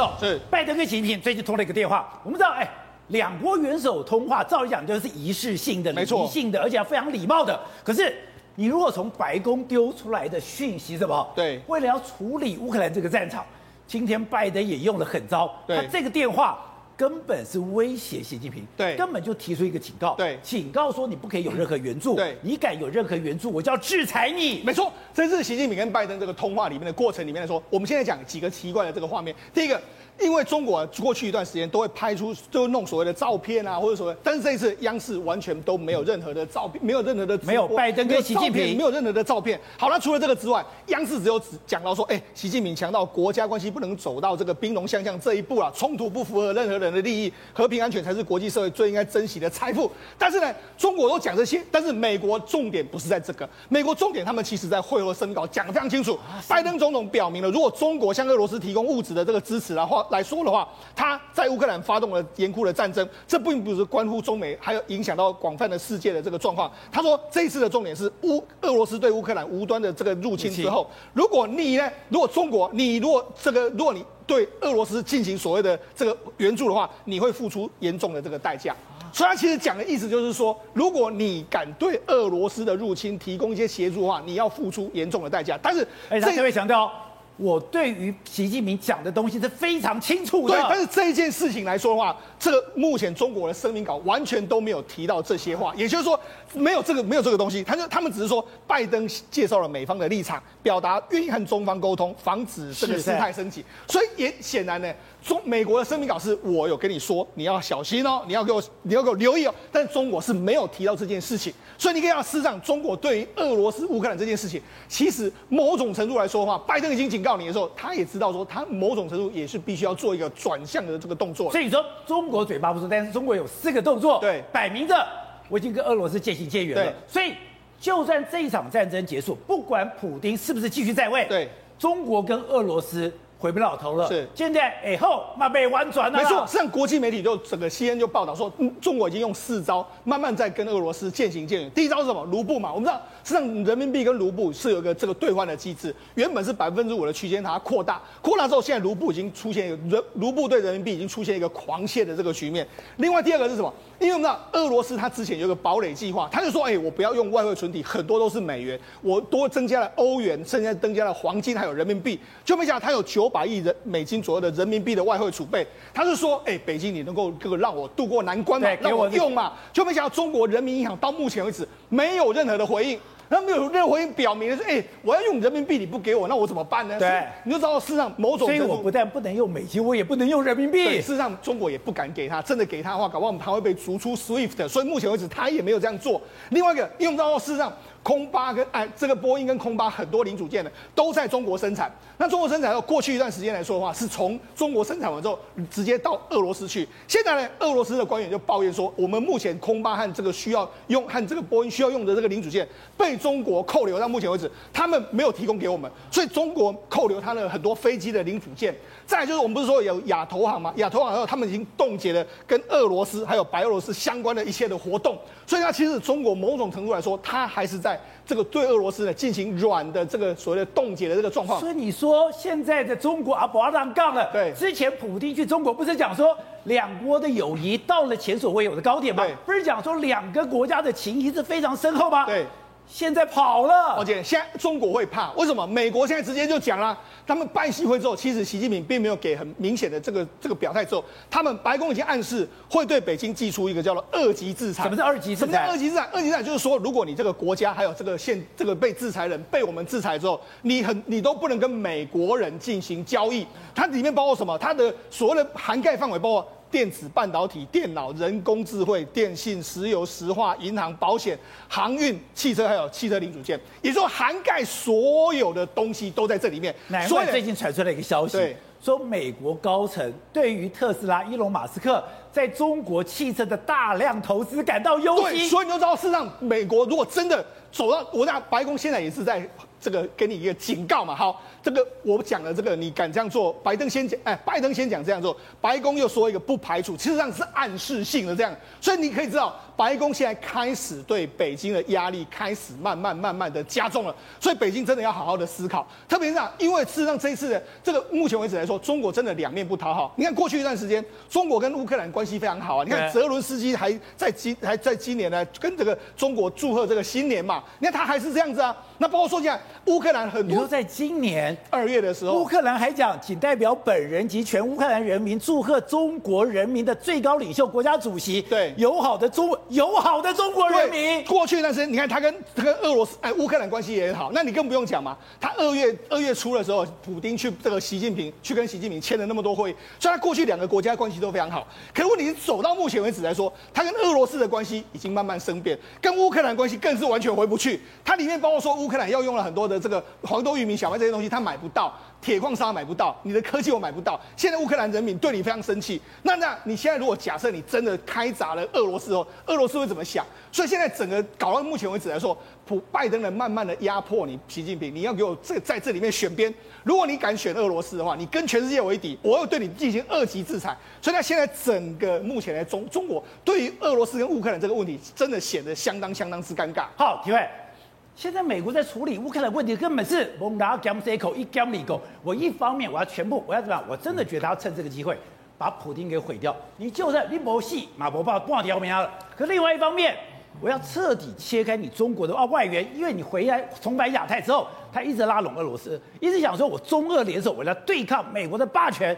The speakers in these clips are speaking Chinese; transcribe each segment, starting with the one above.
哦，是拜登跟习近平最近通了一个电话。我们知道，哎，两国元首通话，照理讲就是仪式性的、礼仪性的，而且非常礼貌的。可是，你如果从白宫丢出来的讯息什么？对，为了要处理乌克兰这个战场，今天拜登也用了狠招，他这个电话。根本是威胁习近平，对，根本就提出一个警告，对，警告说你不可以有任何援助，对，你敢有任何援助，我就要制裁你。没错，这是习近平跟拜登这个通话里面的过程里面来说，我们现在讲几个奇怪的这个画面。第一个，因为中国过去一段时间都会拍出，就弄所谓的照片啊，或者所谓，但是这一次央视完全都没有任何的照片，没有任何的没有拜登跟习近平，没有任何的照片。好，那除了这个之外，央视只有只讲到说，哎，习近平强调国家关系不能走到这个兵戎相向这一步啊，冲突不符合任何人的利益和。平安全才是国际社会最应该珍惜的财富。但是呢，中国都讲这些，但是美国重点不是在这个。美国重点，他们其实在会后声明稿讲得非常清楚。拜登总统表明了，如果中国向俄罗斯提供物质的这个支持的话来说的话，他在乌克兰发动了严酷的战争，这并不是关乎中美，还有影响到广泛的世界的这个状况。他说，这一次的重点是乌俄罗斯对乌克兰无端的这个入侵之后，如果你呢，如果中国，你如果这个，如果你。对俄罗斯进行所谓的这个援助的话，你会付出严重的这个代价。所以他其实讲的意思就是说，如果你敢对俄罗斯的入侵提供一些协助的话，你要付出严重的代价。但是，哎，他特别强调。我对于习近平讲的东西是非常清楚的。对，但是这一件事情来说的话，这个目前中国的声明稿完全都没有提到这些话，也就是说，没有这个没有这个东西。他就他们只是说，拜登介绍了美方的立场，表达愿意和中方沟通，防止这个事态升级。所以也显然呢。中美国的声明稿是我有跟你说，你要小心哦，你要给我，你要给我留意哦。但中国是没有提到这件事情，所以你可以要事实上，中国对于俄罗斯乌克兰这件事情，其实某种程度来说的话，拜登已经警告你的时候，他也知道说，他某种程度也是必须要做一个转向的这个动作。所以说，中国嘴巴不说，但是中国有四个动作，对，摆明着我已经跟俄罗斯渐行渐远了。所以，就算这一场战争结束，不管普丁是不是继续在位，对，中国跟俄罗斯。回不了头了。是，现在以后嘛被弯转了。没错，实际上国际媒体就整个 CNN 就报道说，嗯，中国已经用四招，慢慢在跟俄罗斯渐行渐远。第一招是什么？卢布嘛，我们知道，实际上人民币跟卢布是有一个这个兑换的机制，原本是百分之五的区间，它扩大，扩大之后，现在卢布已经出现一个人，卢布对人民币已经出现一个狂泻的这个局面。另外第二个是什么？因为我们知道俄罗斯它之前有一个堡垒计划，他就说，哎，我不要用外汇存底，很多都是美元，我多增加了欧元，甚至增加了黄金，还有人民币，就没想到他有九百亿人美。金左右的人民币的外汇储备，他是说，哎、北京你能够这个让我渡过难关嘛？让我用嘛？就没想到中国人民银行到目前为止没有任何的回应，那没有任何回应表明的是，哎、我要用人民币，你不给我，那我怎么办呢？对，你就知道事实上某种，所以我不但不能用美金，我也不能用人民币。事实上，中国也不敢给他，真的给他的话，搞不好我们还会被逐出 SWIFT。所以目前为止，他也没有这样做。另外一个，因为我们知道事实上。空巴跟哎，这个波音跟空巴很多零组件呢，都在中国生产。那中国生产到过去一段时间来说的话，是从中国生产完之后直接到俄罗斯去。现在呢，俄罗斯的官员就抱怨说，我们目前空巴和这个需要用和这个波音需要用的这个零组件被中国扣留，到目前为止他们没有提供给我们，所以中国扣留他的很多飞机的零组件。再就是我们不是说有亚投行吗？亚投行后他们已经冻结了跟俄罗斯还有白俄罗斯相关的一切的活动。所以，它其实中国某种程度来说，它还是在这个对俄罗斯呢进行软的这个所谓的冻结的这个状况。所以你说现在的中国啊，不要让杠了。对，之前普京去中国不是讲说两国的友谊到了前所未有的高点吗？对，不是讲说两个国家的情谊是非常深厚吗？对。现在跑了，而且现在中国会怕，为什么？美国现在直接就讲了，他们办习会之后，其实习近平并没有给很明显的这个这个表态之后，他们白宫已经暗示会对北京寄出一个叫做二级制裁。什么是二级制裁？什么叫二级制裁？二级制裁就是说，如果你这个国家还有这个现这个被制裁人被我们制裁之后，你很你都不能跟美国人进行交易。它里面包括什么？它的所谓的涵盖范围包括。电子半导体、电脑、人工智慧、电信、石油、石化、银行、保险、航运、汽车，还有汽车零组件，也就是说涵盖所有的东西都在这里面。难怪最近传出来一个消息，说美国高层对于特斯拉、伊隆马斯克在中国汽车的大量投资感到忧心。对，所以你就知道，事实上，美国如果真的走到我讲白宫现在也是在。这个给你一个警告嘛，好，这个我讲了这个，你敢这样做？拜登先讲，哎，拜登先讲这样做，白宫又说一个不排除，其实上是暗示性的这样，所以你可以知道，白宫现在开始对北京的压力开始慢慢慢慢的加重了，所以北京真的要好好的思考，特别是这样，因为事实上这一次的这个目前为止来说，中国真的两面不讨好。你看过去一段时间，中国跟乌克兰关系非常好啊，你看泽伦斯基还在今还在今年呢，跟这个中国祝贺这个新年嘛，你看他还是这样子啊，那包括说现在。乌克兰很多，在今年二月的时候，乌克兰还讲，仅代表本人及全乌克兰人民祝贺中国人民的最高领袖、国家主席，对友好的中友好的中国人民。过去段时间，你看他跟他跟俄罗斯哎乌克兰关系也很好，那你更不用讲嘛。他二月二月初的时候，普丁去这个习近平去跟习近平签了那么多会，所以他过去两个国家关系都非常好。可是问题是走到目前为止来说，他跟俄罗斯的关系已经慢慢生变，跟乌克兰关系更是完全回不去。它里面包括说乌克兰要用了很多。的这个黄豆、玉米、小麦这些东西，他买不到；铁矿砂买不到，你的科技我买不到。现在乌克兰人民对你非常生气。那那你现在如果假设你真的开砸了俄罗斯哦，俄罗斯会怎么想？所以现在整个搞到目前为止来说，普拜登人慢慢的压迫你，习近平，你要给我这在这里面选边。如果你敢选俄罗斯的话，你跟全世界为敌，我要对你进行二级制裁。所以那现在整个目前来中中国对于俄罗斯跟乌克兰这个问题，真的显得相当相当之尴尬。好，体会。现在美国在处理乌克兰问题，根本是蒙拉加姆塞口一加里狗。我一方面我要全部我要怎么样？我真的觉得他要趁这个机会把普京给毁掉。你就算你没戏，马博报挂掉没了。可另外一方面，我要彻底切开你中国的啊外援，因为你回来重返亚太之后，他一直拉拢俄罗斯，一直想说我中俄联手，我来对抗美国的霸权。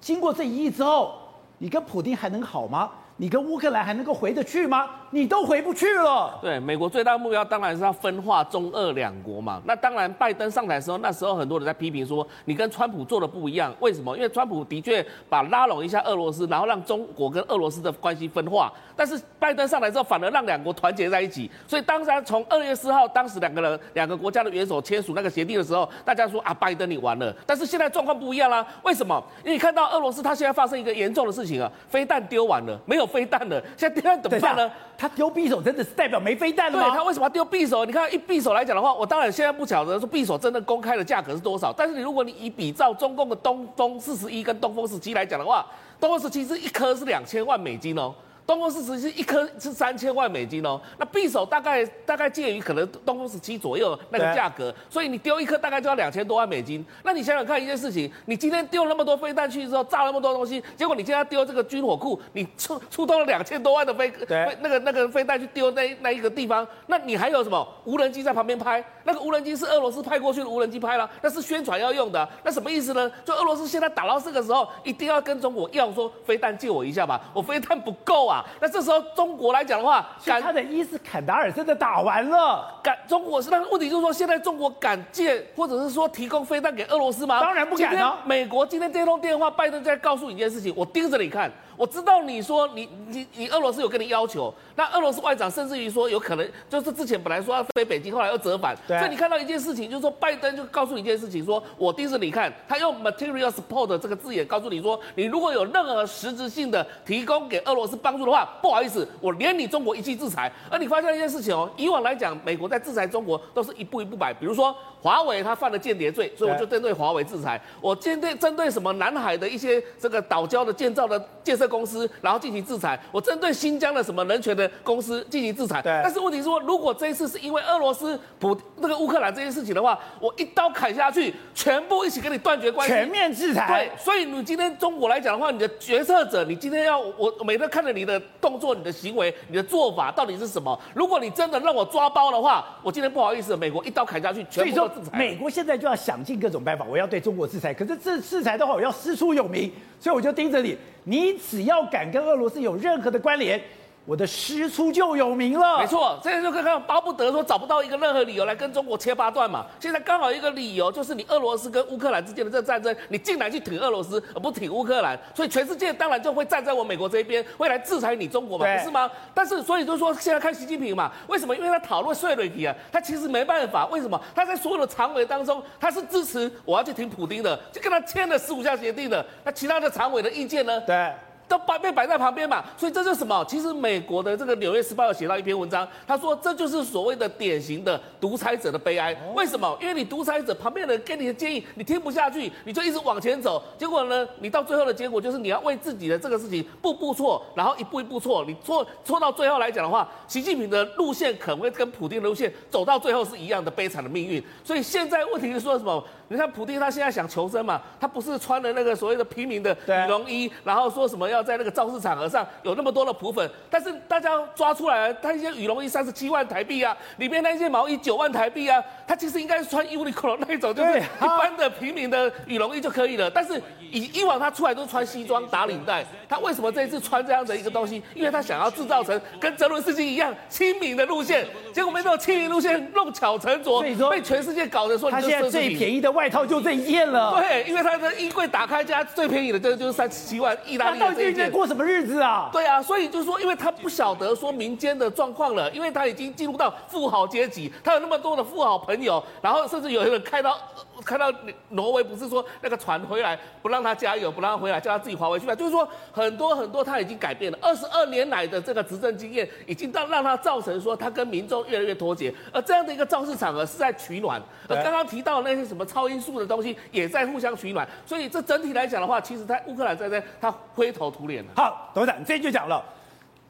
经过这一役之后，你跟普京还能好吗？你跟乌克兰还能够回得去吗？你都回不去了。对，美国最大的目标当然是要分化中俄两国嘛。那当然，拜登上台的时候，那时候很多人在批评说，你跟川普做的不一样。为什么？因为川普的确把拉拢一下俄罗斯，然后让中国跟俄罗斯的关系分化。但是拜登上来之后，反而让两国团结在一起。所以当然从二月四号，当时两个人两个国家的元首签署那个协定的时候，大家说啊，拜登你完了。但是现在状况不一样啦。为什么？因为看到俄罗斯，它现在发生一个严重的事情啊，飞弹丢完了，没有。飞弹了，现在飞弹怎么办呢？他丢匕首真的是代表没飞弹了吗？对，他为什么要丢匕首？你看一匕首来讲的话，我当然现在不晓得说匕首真的公开的价格是多少。但是你如果你以比照中共的东风四十一跟东风十七来讲的话，东风十七是一颗是两千万美金哦。东风四十七一颗是三千万美金哦，那匕首大概大概介于可能东风十七左右那个价格，所以你丢一颗大概就要两千多万美金。那你想想看一件事情，你今天丢那么多飞弹去之后，炸那么多东西，结果你今天丢这个军火库，你出出动了两千多万的飞飞那个那个飞弹去丢那那一个地方，那你还有什么无人机在旁边拍？那个无人机是俄罗斯派过去的无人机拍了，那是宣传要用的，那什么意思呢？就俄罗斯现在打到这个时候，一定要跟中国要说飞弹借我一下吧，我飞弹不够啊。那这时候中国来讲的话，敢他的意思坎达尔真的打完了，敢中国是那个问题，就是说现在中国敢借或者是说提供飞弹给俄罗斯吗？当然不敢了。美国今天这通电话，拜登在告诉你一件事情，我盯着你看。我知道你说你你你俄罗斯有跟你要求，那俄罗斯外长甚至于说有可能就是之前本来说要飞北京，后来又折返。对。所以你看到一件事情，就是说拜登就告诉你一件事情，说我盯着你看，他用 material support 这个字眼告诉你说，你如果有任何实质性的提供给俄罗斯帮助的话，不好意思，我连你中国一起制裁。而你发现一件事情哦，以往来讲，美国在制裁中国都是一步一步摆，比如说华为他犯了间谍罪，所以我就针对华为制裁。我针对针对什么南海的一些这个岛礁的建造的建设公司，然后进行制裁。我针对新疆的什么人权的公司进行制裁。对。但是问题是说，如果这一次是因为俄罗斯普那个乌克兰这件事情的话，我一刀砍下去，全部一起跟你断绝关系，全面制裁。对。所以你今天中国来讲的话，你的决策者，你今天要我每天看着你的动作、你的行为、你的做法到底是什么？如果你真的让我抓包的话，我今天不好意思，美国一刀砍下去，全部都制裁。美国现在就要想尽各种办法，我要对中国制裁。可是这制裁的话，我要师出有名，所以我就盯着你。你只要敢跟俄罗斯有任何的关联，我的师出就有名了。没错，这就看看巴不得说找不到一个任何理由来跟中国切八段嘛。现在刚好一个理由，就是你俄罗斯跟乌克兰之间的这个战争，你竟然去挺俄罗斯而不挺乌克兰，所以全世界当然就会站在我美国这一边，会来制裁你中国嘛，不是吗？但是所以就说现在看习近平嘛，为什么？因为他讨论税率题啊，他其实没办法。为什么？他在所有的常委当中，他是支持我要去挺普丁的，就跟他签了十五项协定的。那其他的常委的意见呢？对。都摆被摆在旁边嘛。所以这就是什么？其实美国的这个《纽约时报》有写到一篇文章，他说这就是所谓的典型的独裁者的悲哀。为什么？因为你独裁者旁边的人给你的建议你听不下去，你就一直往前走，结果呢，你到最后的结果就是你要为自己的这个事情步步错，然后一步一步错，你错错到最后来讲的话，习近平的路线可能会跟普京的路线走到最后是一样的悲惨的命运。所以现在问题是说什么？你看普京他现在想求生嘛，他不是穿了那个所谓的平民的羽绒衣，然后说什么要在那个造势场合上有那么多的普粉，但是大家抓出来，他一件羽绒衣三十七万台币啊，里面那一件毛衣九万台币啊，他其实应该是穿 Uniqlo 那一种，就是一般的平民的羽绒衣就可以了。但是以以往他出来都穿西装打领带，他为什么这一次穿这样的一个东西？因为他想要制造成跟泽伦斯基一样亲民的路线，结果没想到亲民路线弄巧成拙，被全世界搞得说他现在最便宜的。外套就这一件了，对，因为他的衣柜打开家最便宜的，这个就是三十七万意大利的这一件。他到底过什么日子啊？对啊，所以就是说，因为他不晓得说民间的状况了，因为他已经进入到富豪阶级，他有那么多的富豪朋友，然后甚至有人开到看到挪威，不是说那个船回来不让他加油，不让他回来，叫他自己划回去了，就是说很多很多他已经改变了。二十二年来的这个执政经验，已经让让他造成说他跟民众越来越脱节，而这样的一个造势场合是在取暖。而刚刚提到那些什么超。音速的东西也在互相取暖，所以这整体来讲的话，其实在乌克兰在这，他灰头土脸了。好，董事长，你这就讲了，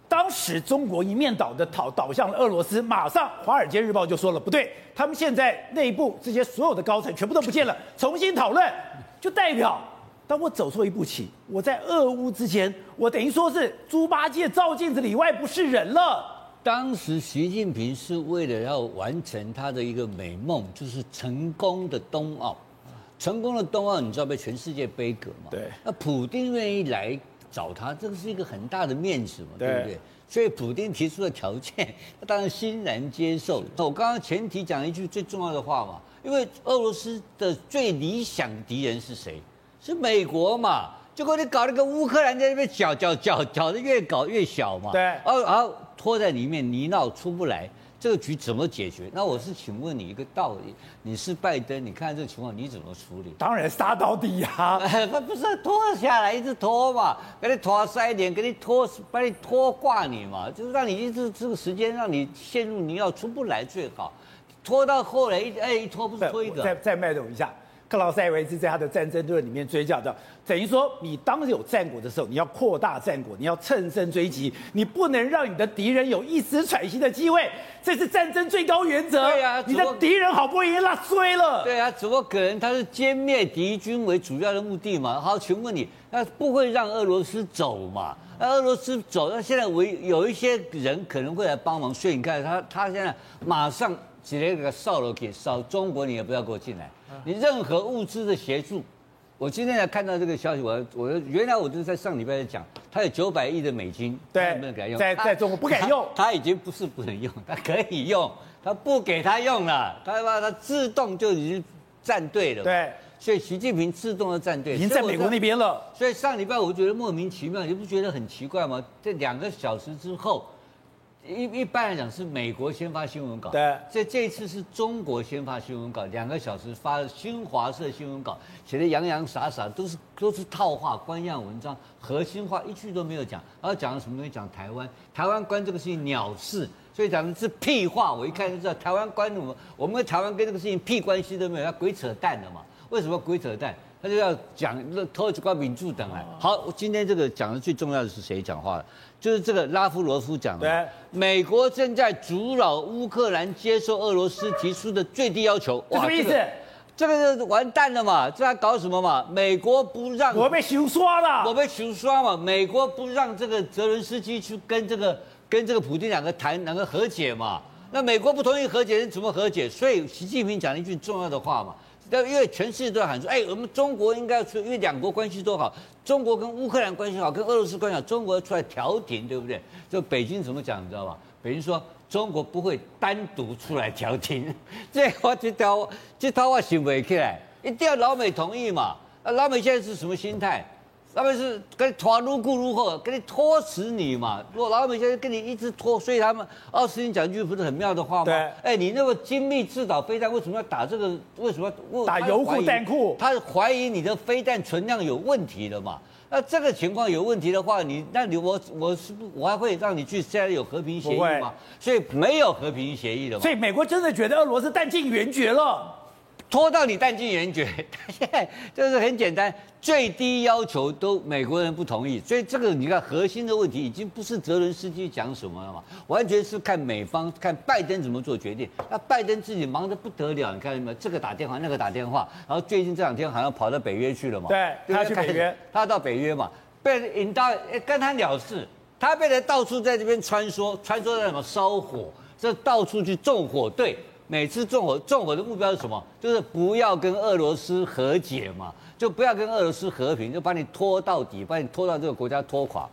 当时中国一面倒的倒倒向了俄罗斯，马上《华尔街日报》就说了，不对，他们现在内部这些所有的高层全部都不见了，重新讨论，就代表当我走错一步棋，我在俄乌之前，我等于说是猪八戒照镜子里外不是人了。当时习近平是为了要完成他的一个美梦，就是成功的冬奥。成功的冬奥，你知道被全世界杯葛吗？对。那普丁愿意来找他，这个是一个很大的面子嘛，对不对？所以普丁提出的条件，他当然欣然接受。我刚刚前提讲一句最重要的话嘛，因为俄罗斯的最理想敌人是谁？是美国嘛？结果你搞那个乌克兰在那边搅搅搅搅的越搞越小嘛。对。而而。拖在里面泥淖出不来，这个局怎么解决？那我是请问你一个道理，你是拜登，你看这个情况你怎么处理？当然杀到底呀、啊！不不是拖下来一直拖嘛，给你拖塞一点，给你拖把你拖挂你嘛，就是让你一直这个时间让你陷入你要出不来最好，拖到后来一哎一拖不是拖一个。再再卖动一下。克劳塞维兹在他的战争论里面追叫的，等于说你当有战果的时候，你要扩大战果，你要乘胜追击，你不能让你的敌人有一丝喘息的机会，这是战争最高原则。对啊，你的敌人好不容易拉衰了。对啊，只不过可能他是歼灭敌军为主要的目的嘛。好，请问你，那不会让俄罗斯走嘛？那俄罗斯走，那现在唯有一些人可能会来帮忙，所以你看他他现在马上直接给他扫了给扫中国，你也不要给我进来。你任何物资的协助，我今天才看到这个消息，我我原来我就是在上礼拜在讲，他有九百亿的美金，对，不能给他用，在在中国不敢用他，他已经不是不能用，他可以用，他不给他用了，他把他自动就已经站队了，对，所以习近平自动的站队，已经在美国那边了，所以上礼拜我觉得莫名其妙，你不觉得很奇怪吗？这两个小时之后。一一般来讲是美国先发新闻稿，对，这这一次是中国先发新闻稿，两个小时发新华社新闻稿，写的洋洋洒洒，都是都是套话、官样文章，核心话一句都没有讲。然后讲了什么东西？讲台湾，台湾关这个事情鸟事，所以讲的是屁话。我一看就知道台湾关我们，我们台湾跟这个事情屁关系都没有，他鬼扯淡的嘛。为什么鬼扯淡？他就要讲拖几挂民主党来。好，今天这个讲的最重要的是谁讲话了？就是这个拉夫罗夫讲的，对，美国正在阻挠乌克兰接受俄罗斯提出的最低要求。哇，什么意思？这个就完蛋了嘛？这还搞什么嘛？美国不让，我被熊刷了，我被熊刷嘛？美国不让这个泽伦斯基去跟这个跟这个普京两个谈两个和解嘛？那美国不同意和解，人怎么和解？所以习近平讲了一句重要的话嘛。因为全世界都在喊说，哎，我们中国应该要出，因为两国关系都好，中国跟乌克兰关系好，跟俄罗斯关系好，中国要出来调停，对不对？就北京怎么讲，你知道吧？北京说中国不会单独出来调停，这话这套这套话行不起来，一定要老美同意嘛。那老美现在是什么心态？他们是跟团如故如后，跟你拖死你嘛。如果老美现在跟你一直拖，所以他们奥斯汀讲一句不是很妙的话吗？对，哎，你那么精密制导飞弹，为什么要打这个？为什么要打油库弹库？他怀疑你的飞弹存量有问题的嘛？那这个情况有问题的话，你那你我我是不我还会让你去现在有和平协议吗？所以没有和平协议的嘛。所以美国真的觉得俄罗斯弹尽援绝了。拖到你弹尽援绝，现在就是很简单，最低要求都美国人不同意，所以这个你看核心的问题已经不是泽伦斯基讲什么了嘛，完全是看美方看拜登怎么做决定。那拜登自己忙得不得了，你看什么？这个打电话，那个打电话，然后最近这两天好像跑到北约去了嘛？对，他去北约，他到北约嘛，被引到跟他了事，他被人到处在这边穿梭，穿梭在什么烧火，这到处去纵火，对。每次纵火，纵火的目标是什么？就是不要跟俄罗斯和解嘛，就不要跟俄罗斯和平，就把你拖到底，把你拖到这个国家拖垮。